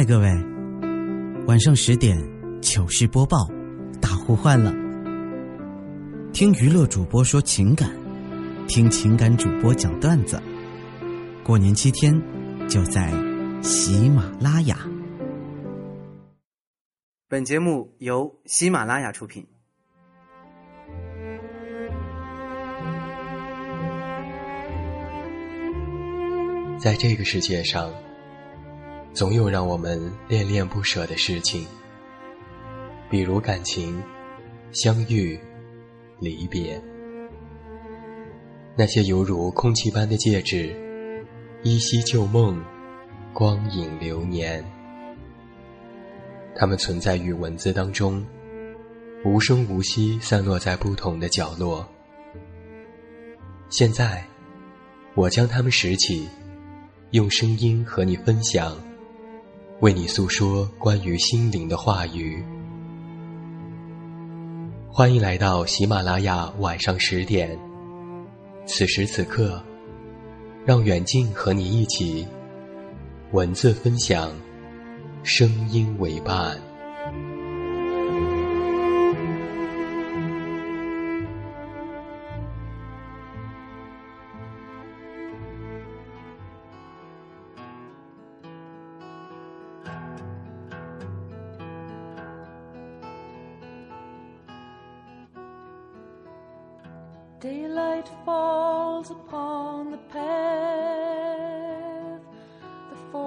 嗨，各位，晚上十点糗事播报，大呼唤了。听娱乐主播说情感，听情感主播讲段子。过年七天，就在喜马拉雅。本节目由喜马拉雅出品。在这个世界上。总有让我们恋恋不舍的事情，比如感情、相遇、离别。那些犹如空气般的戒指，依稀旧梦，光影流年。它们存在于文字当中，无声无息散落在不同的角落。现在，我将它们拾起，用声音和你分享。为你诉说关于心灵的话语。欢迎来到喜马拉雅晚上十点。此时此刻，让远近和你一起，文字分享，声音为伴。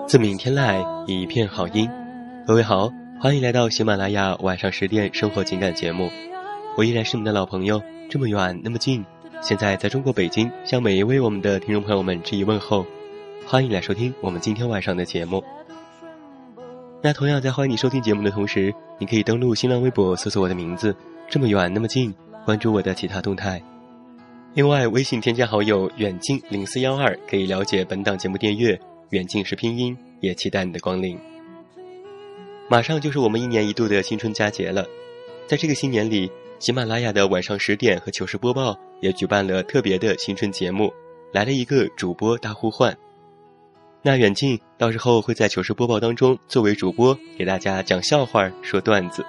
自明天来，一片好音。各位好，欢迎来到喜马拉雅晚上十点生活情感节目。我依然是你们的老朋友，这么远那么近。现在在中国北京，向每一位我们的听众朋友们致以问候。欢迎来收听我们今天晚上的节目。那同样在欢迎你收听节目的同时，你可以登录新浪微博搜索我的名字，这么远那么近，关注我的其他动态。另外，微信添加好友远近零四幺二，可以了解本档节目订阅。远近是拼音，也期待你的光临。马上就是我们一年一度的新春佳节了，在这个新年里，喜马拉雅的晚上十点和糗事播报也举办了特别的新春节目，来了一个主播大呼唤。那远近到时候会在糗事播报当中作为主播，给大家讲笑话、说段子。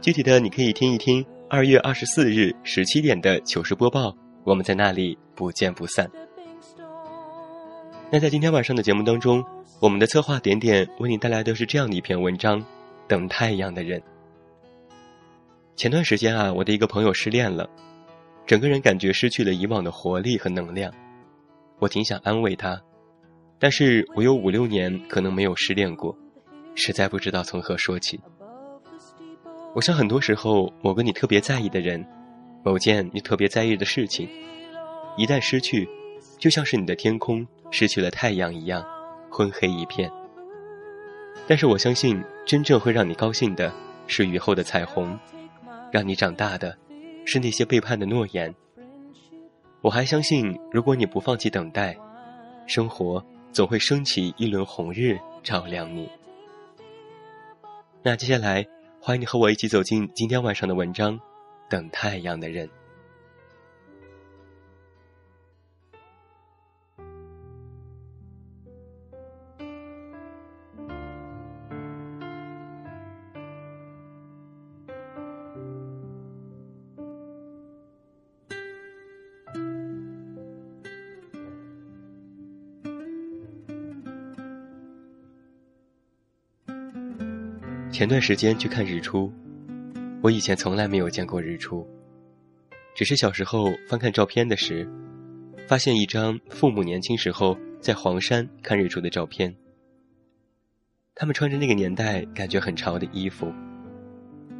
具体的你可以听一听二月二十四日十七点的糗事播报，我们在那里不见不散。那在今天晚上的节目当中，我们的策划点点为你带来的是这样的一篇文章：等太阳的人。前段时间啊，我的一个朋友失恋了，整个人感觉失去了以往的活力和能量。我挺想安慰他，但是我有五六年可能没有失恋过，实在不知道从何说起。我想很多时候，某个你特别在意的人，某件你特别在意的事情，一旦失去，就像是你的天空。失去了太阳一样，昏黑一片。但是我相信，真正会让你高兴的是雨后的彩虹，让你长大的是那些背叛的诺言。我还相信，如果你不放弃等待，生活总会升起一轮红日，照亮你。那接下来，欢迎你和我一起走进今天晚上的文章，《等太阳的人》。前段时间去看日出，我以前从来没有见过日出，只是小时候翻看照片的时，发现一张父母年轻时候在黄山看日出的照片。他们穿着那个年代感觉很潮的衣服，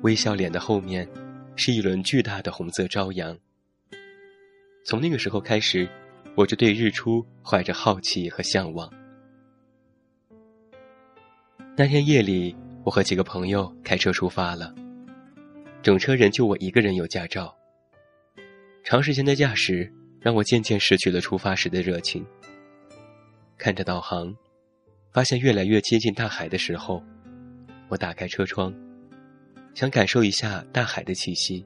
微笑脸的后面是一轮巨大的红色朝阳。从那个时候开始，我就对日出怀着好奇和向往。那天夜里。我和几个朋友开车出发了，整车人就我一个人有驾照。长时间的驾驶让我渐渐失去了出发时的热情。看着导航，发现越来越接近大海的时候，我打开车窗，想感受一下大海的气息，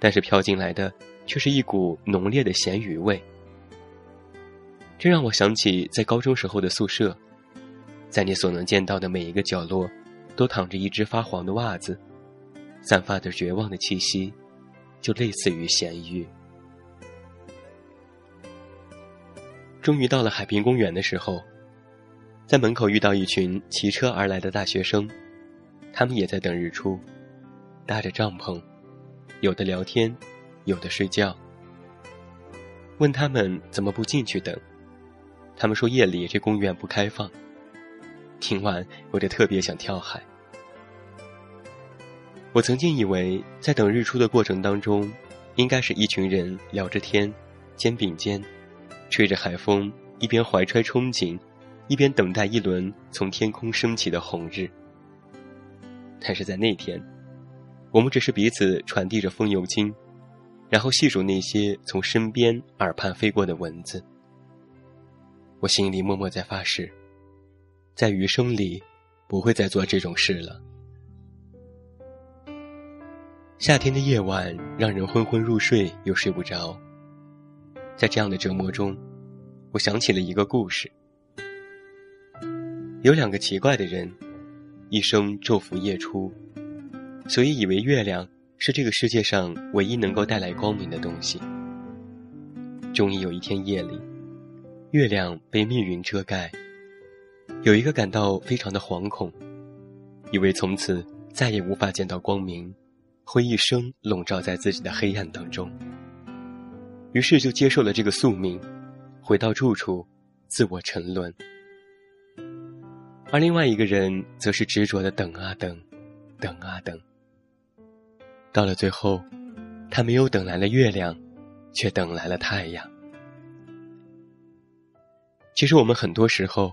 但是飘进来的却是一股浓烈的咸鱼味。这让我想起在高中时候的宿舍。在你所能见到的每一个角落，都躺着一只发黄的袜子，散发着绝望的气息，就类似于咸鱼。终于到了海滨公园的时候，在门口遇到一群骑车而来的大学生，他们也在等日出，搭着帐篷，有的聊天，有的睡觉。问他们怎么不进去等，他们说夜里这公园不开放。听完，我就特别想跳海。我曾经以为，在等日出的过程当中，应该是一群人聊着天，肩并肩，吹着海风，一边怀揣憧憬，一边等待一轮从天空升起的红日。但是在那天，我们只是彼此传递着风油精，然后细数那些从身边耳畔飞过的蚊子。我心里默默在发誓。在余生里，不会再做这种事了。夏天的夜晚让人昏昏入睡，又睡不着。在这样的折磨中，我想起了一个故事：有两个奇怪的人，一生昼伏夜出，所以以为月亮是这个世界上唯一能够带来光明的东西。终于有一天夜里，月亮被密云遮盖。有一个感到非常的惶恐，以为从此再也无法见到光明，会一生笼罩在自己的黑暗当中。于是就接受了这个宿命，回到住处，自我沉沦。而另外一个人则是执着的等啊等，等啊等。到了最后，他没有等来了月亮，却等来了太阳。其实我们很多时候。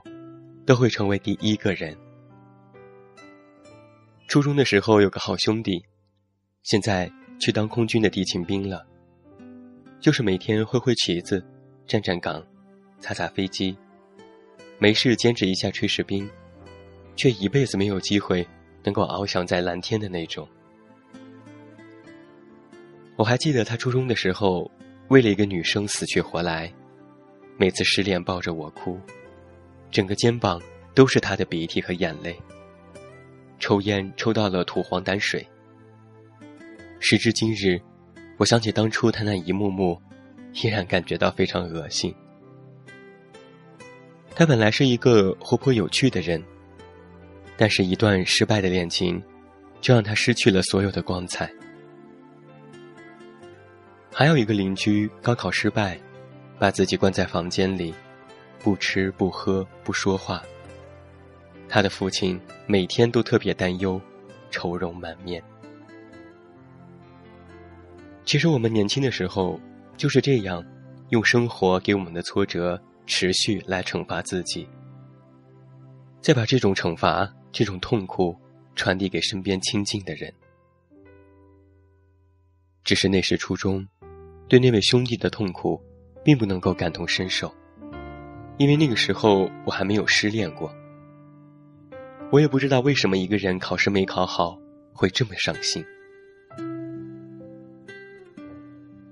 都会成为第一个人。初中的时候有个好兄弟，现在去当空军的地勤兵了。就是每天挥挥旗子，站站岗，擦擦飞机，没事兼职一下炊事兵，却一辈子没有机会能够翱翔在蓝天的那种。我还记得他初中的时候，为了一个女生死去活来，每次失恋抱着我哭。整个肩膀都是他的鼻涕和眼泪。抽烟抽到了土黄胆水。时至今日，我想起当初他那一幕幕，依然感觉到非常恶心。他本来是一个活泼有趣的人，但是一段失败的恋情，就让他失去了所有的光彩。还有一个邻居高考失败，把自己关在房间里。不吃不喝不说话。他的父亲每天都特别担忧，愁容满面。其实我们年轻的时候就是这样，用生活给我们的挫折持续来惩罚自己，再把这种惩罚、这种痛苦传递给身边亲近的人。只是那时初中，对那位兄弟的痛苦，并不能够感同身受。因为那个时候我还没有失恋过，我也不知道为什么一个人考试没考好会这么伤心。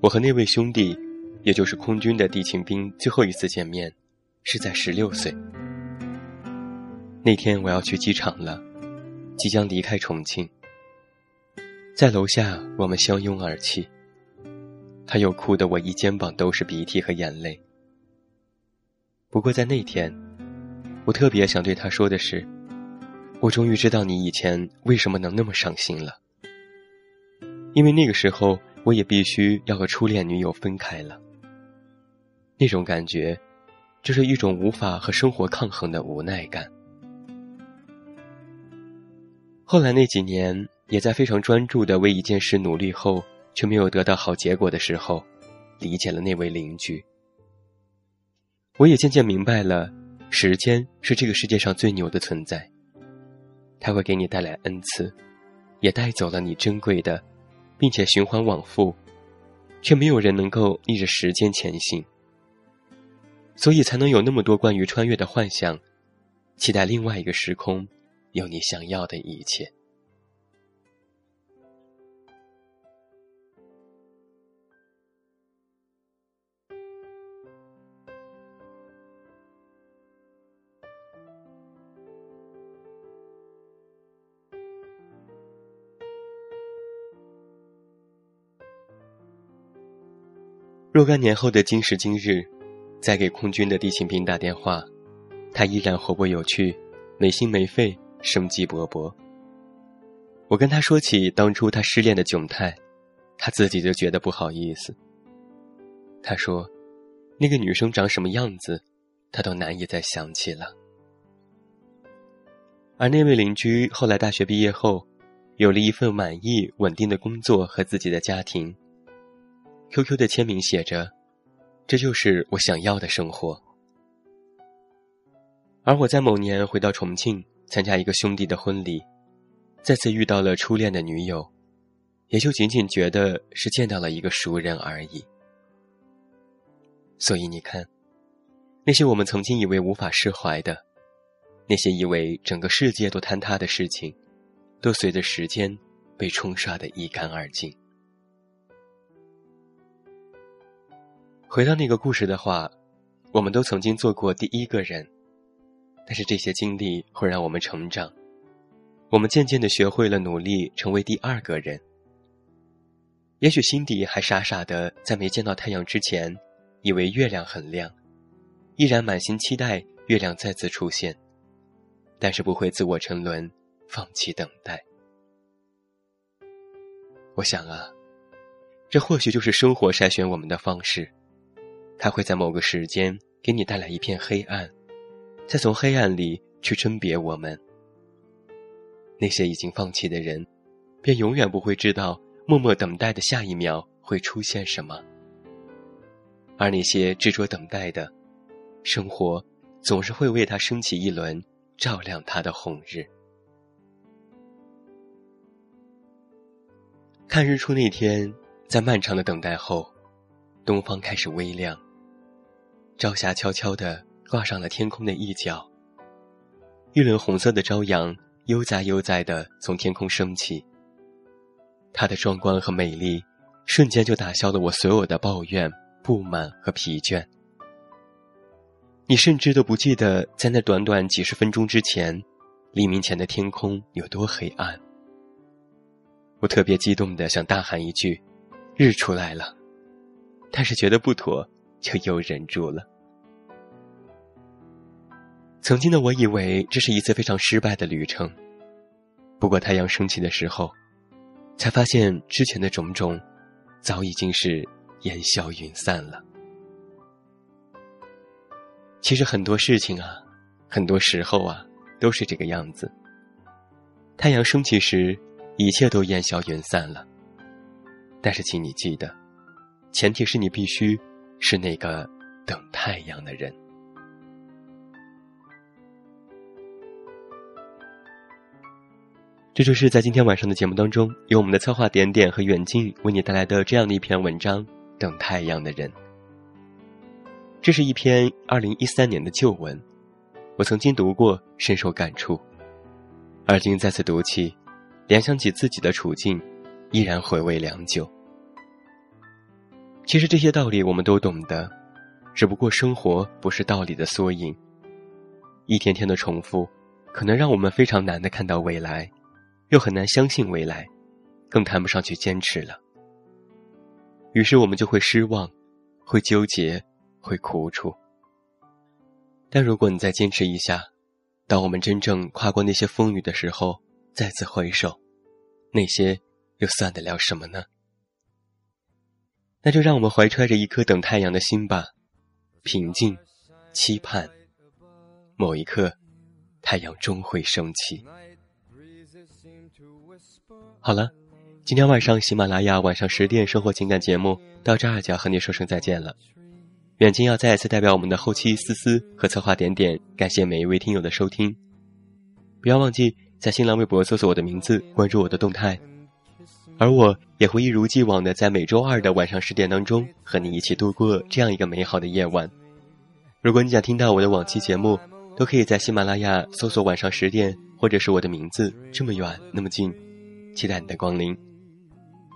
我和那位兄弟，也就是空军的地勤兵，最后一次见面，是在十六岁。那天我要去机场了，即将离开重庆，在楼下我们相拥而泣，他又哭得我一肩膀都是鼻涕和眼泪。不过在那天，我特别想对他说的是：“我终于知道你以前为什么能那么伤心了。因为那个时候，我也必须要和初恋女友分开了。那种感觉，就是一种无法和生活抗衡的无奈感。后来那几年，也在非常专注的为一件事努力后，却没有得到好结果的时候，理解了那位邻居。”我也渐渐明白了，时间是这个世界上最牛的存在。它会给你带来恩赐，也带走了你珍贵的，并且循环往复，却没有人能够逆着时间前行。所以才能有那么多关于穿越的幻想，期待另外一个时空，有你想要的一切。若干年后的今时今日，再给空军的地勤兵打电话，他依然活泼有趣，没心没肺，生机勃勃。我跟他说起当初他失恋的窘态，他自己就觉得不好意思。他说：“那个女生长什么样子，他都难以再想起了。”而那位邻居后来大学毕业后，有了一份满意稳定的工作和自己的家庭。QQ 的签名写着：“这就是我想要的生活。”而我在某年回到重庆参加一个兄弟的婚礼。再次遇到了初恋的女友，也就仅仅觉得是见到了一个熟人而已。所以你看，那些我们曾经以为无法释怀的，那些以为整个世界都坍塌的事情，都随着时间被冲刷的一干二净。回到那个故事的话，我们都曾经做过第一个人，但是这些经历会让我们成长。我们渐渐的学会了努力成为第二个人。也许心底还傻傻的在没见到太阳之前，以为月亮很亮，依然满心期待月亮再次出现，但是不会自我沉沦，放弃等待。我想啊，这或许就是生活筛选我们的方式，它会在某个时间给你带来一片黑暗，再从黑暗里去甄别我们。那些已经放弃的人，便永远不会知道默默等待的下一秒会出现什么；而那些执着等待的，生活总是会为他升起一轮照亮他的红日。看日出那天，在漫长的等待后，东方开始微亮，朝霞悄悄地挂上了天空的一角，一轮红色的朝阳。悠哉悠哉地从天空升起。它的壮观和美丽，瞬间就打消了我所有的抱怨、不满和疲倦。你甚至都不记得，在那短短几十分钟之前，黎明前的天空有多黑暗。我特别激动的想大喊一句：“日出来了！”但是觉得不妥，就又忍住了。曾经的我以为这是一次非常失败的旅程，不过太阳升起的时候，才发现之前的种种，早已经是烟消云散了。其实很多事情啊，很多时候啊，都是这个样子。太阳升起时，一切都烟消云散了。但是，请你记得，前提是你必须是那个等太阳的人。这就是在今天晚上的节目当中，由我们的策划点点和远近为你带来的这样的一篇文章《等太阳的人》。这是一篇二零一三年的旧文，我曾经读过，深受感触。而今再次读起，联想起自己的处境，依然回味良久。其实这些道理我们都懂得，只不过生活不是道理的缩影，一天天的重复，可能让我们非常难的看到未来。又很难相信未来，更谈不上去坚持了。于是我们就会失望，会纠结，会苦楚。但如果你再坚持一下，当我们真正跨过那些风雨的时候，再次回首，那些又算得了什么呢？那就让我们怀揣着一颗等太阳的心吧，平静，期盼，某一刻，太阳终会升起。好了，今天晚上喜马拉雅晚上十点生活情感节目到这儿就要和你说声再见了。远近要再一次代表我们的后期思思和策划点点，感谢每一位听友的收听。不要忘记在新浪微博搜索我的名字，关注我的动态。而我也会一如既往的在每周二的晚上十点当中和你一起度过这样一个美好的夜晚。如果你想听到我的往期节目，都可以在喜马拉雅搜索晚上十点。或者是我的名字这么远那么近，期待你的光临。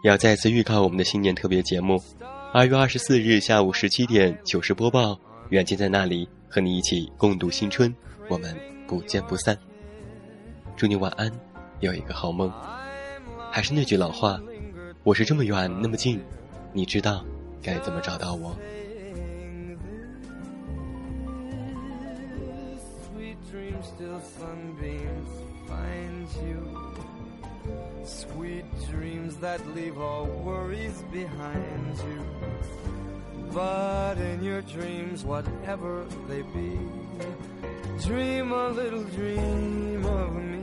也要再次预告我们的新年特别节目，二月二十四日下午十七点糗事播报，远近在那里和你一起共度新春，我们不见不散。祝你晚安，有一个好梦。还是那句老话，我是这么远那么近，你知道该怎么找到我。Sweet dreams that leave all worries behind you. But in your dreams, whatever they be, dream a little dream of me.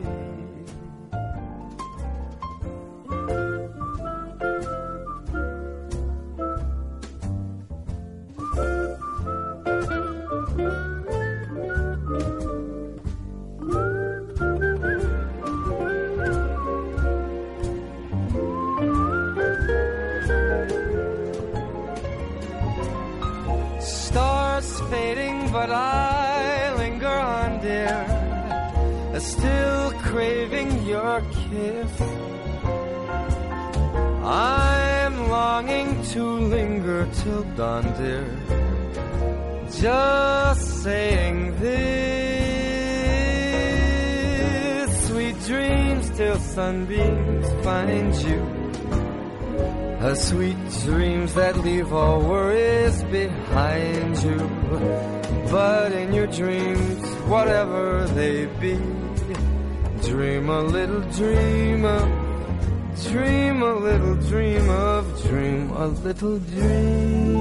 To linger till dawn, dear. Just saying this. Sweet dreams till sunbeams find you. A sweet dreams that leave all worries behind you. But in your dreams, whatever they be, dream a little dream of, dream a little dream of, dream a little dream